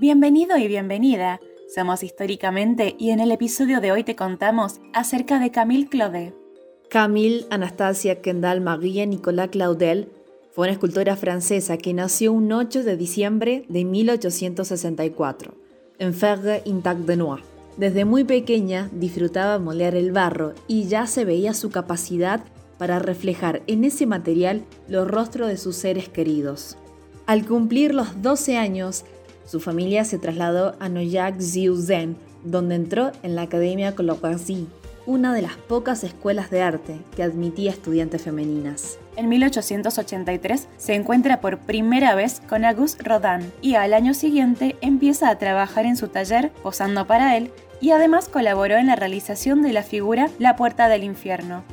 Bienvenido y bienvenida. Somos Históricamente y en el episodio de hoy te contamos acerca de Camille Claudet. Camille Anastasia Kendall Marie Nicolas Claudel fue una escultora francesa que nació un 8 de diciembre de 1864 en Ferre Intact de Noir. Desde muy pequeña disfrutaba molear el barro y ya se veía su capacidad para reflejar en ese material los rostros de sus seres queridos. Al cumplir los 12 años, su familia se trasladó a Noyac-Ziuzen, donde entró en la Academia Coloquarzy, una de las pocas escuelas de arte que admitía estudiantes femeninas. En 1883 se encuentra por primera vez con Auguste Rodin y al año siguiente empieza a trabajar en su taller posando para él y además colaboró en la realización de la figura La Puerta del Infierno.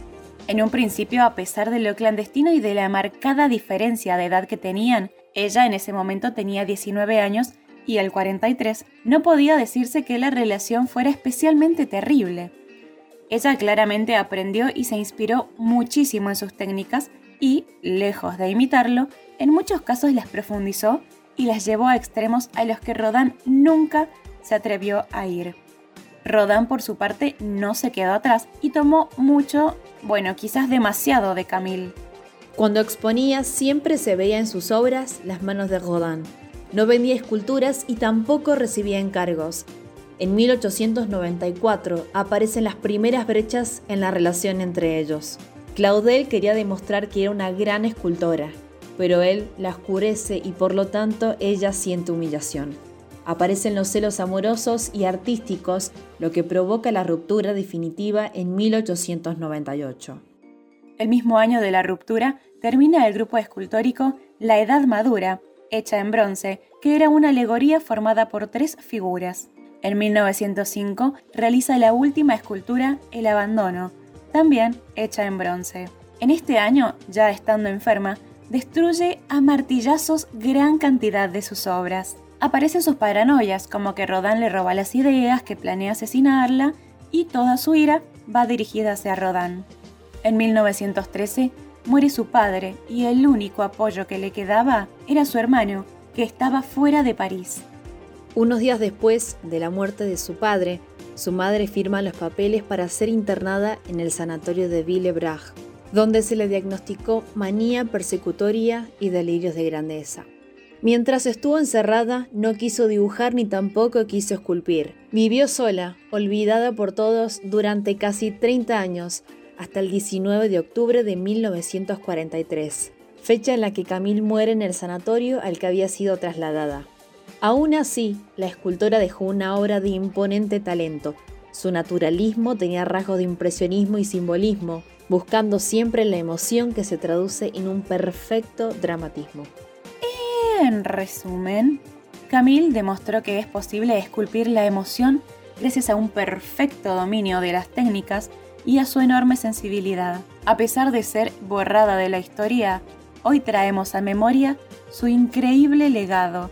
En un principio, a pesar de lo clandestino y de la marcada diferencia de edad que tenían, ella en ese momento tenía 19 años y el 43, no podía decirse que la relación fuera especialmente terrible. Ella claramente aprendió y se inspiró muchísimo en sus técnicas y, lejos de imitarlo, en muchos casos las profundizó y las llevó a extremos a los que Rodin nunca se atrevió a ir. Rodin, por su parte, no se quedó atrás y tomó mucho, bueno, quizás demasiado de Camille. Cuando exponía siempre se veía en sus obras las manos de Rodin. No vendía esculturas y tampoco recibía encargos. En 1894 aparecen las primeras brechas en la relación entre ellos. Claudel quería demostrar que era una gran escultora, pero él la oscurece y por lo tanto ella siente humillación. Aparecen los celos amorosos y artísticos, lo que provoca la ruptura definitiva en 1898. El mismo año de la ruptura termina el grupo escultórico La Edad Madura, hecha en bronce, que era una alegoría formada por tres figuras. En 1905 realiza la última escultura El Abandono, también hecha en bronce. En este año, ya estando enferma, destruye a martillazos gran cantidad de sus obras. Aparecen sus paranoias, como que Rodin le roba las ideas, que planea asesinarla, y toda su ira va dirigida hacia Rodin. En 1913 muere su padre y el único apoyo que le quedaba era su hermano, que estaba fuera de París. Unos días después de la muerte de su padre, su madre firma los papeles para ser internada en el sanatorio de Villebrach, donde se le diagnosticó manía persecutoria y delirios de grandeza. Mientras estuvo encerrada, no quiso dibujar ni tampoco quiso esculpir. Vivió sola, olvidada por todos durante casi 30 años, hasta el 19 de octubre de 1943, fecha en la que Camille muere en el sanatorio al que había sido trasladada. Aún así, la escultora dejó una obra de imponente talento. Su naturalismo tenía rasgos de impresionismo y simbolismo, buscando siempre la emoción que se traduce en un perfecto dramatismo. En resumen, Camille demostró que es posible esculpir la emoción gracias a un perfecto dominio de las técnicas y a su enorme sensibilidad. A pesar de ser borrada de la historia, hoy traemos a memoria su increíble legado,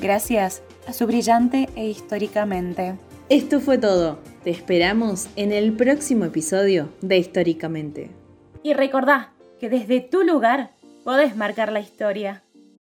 gracias a su brillante e históricamente. Esto fue todo. Te esperamos en el próximo episodio de Históricamente. Y recordá que desde tu lugar podés marcar la historia.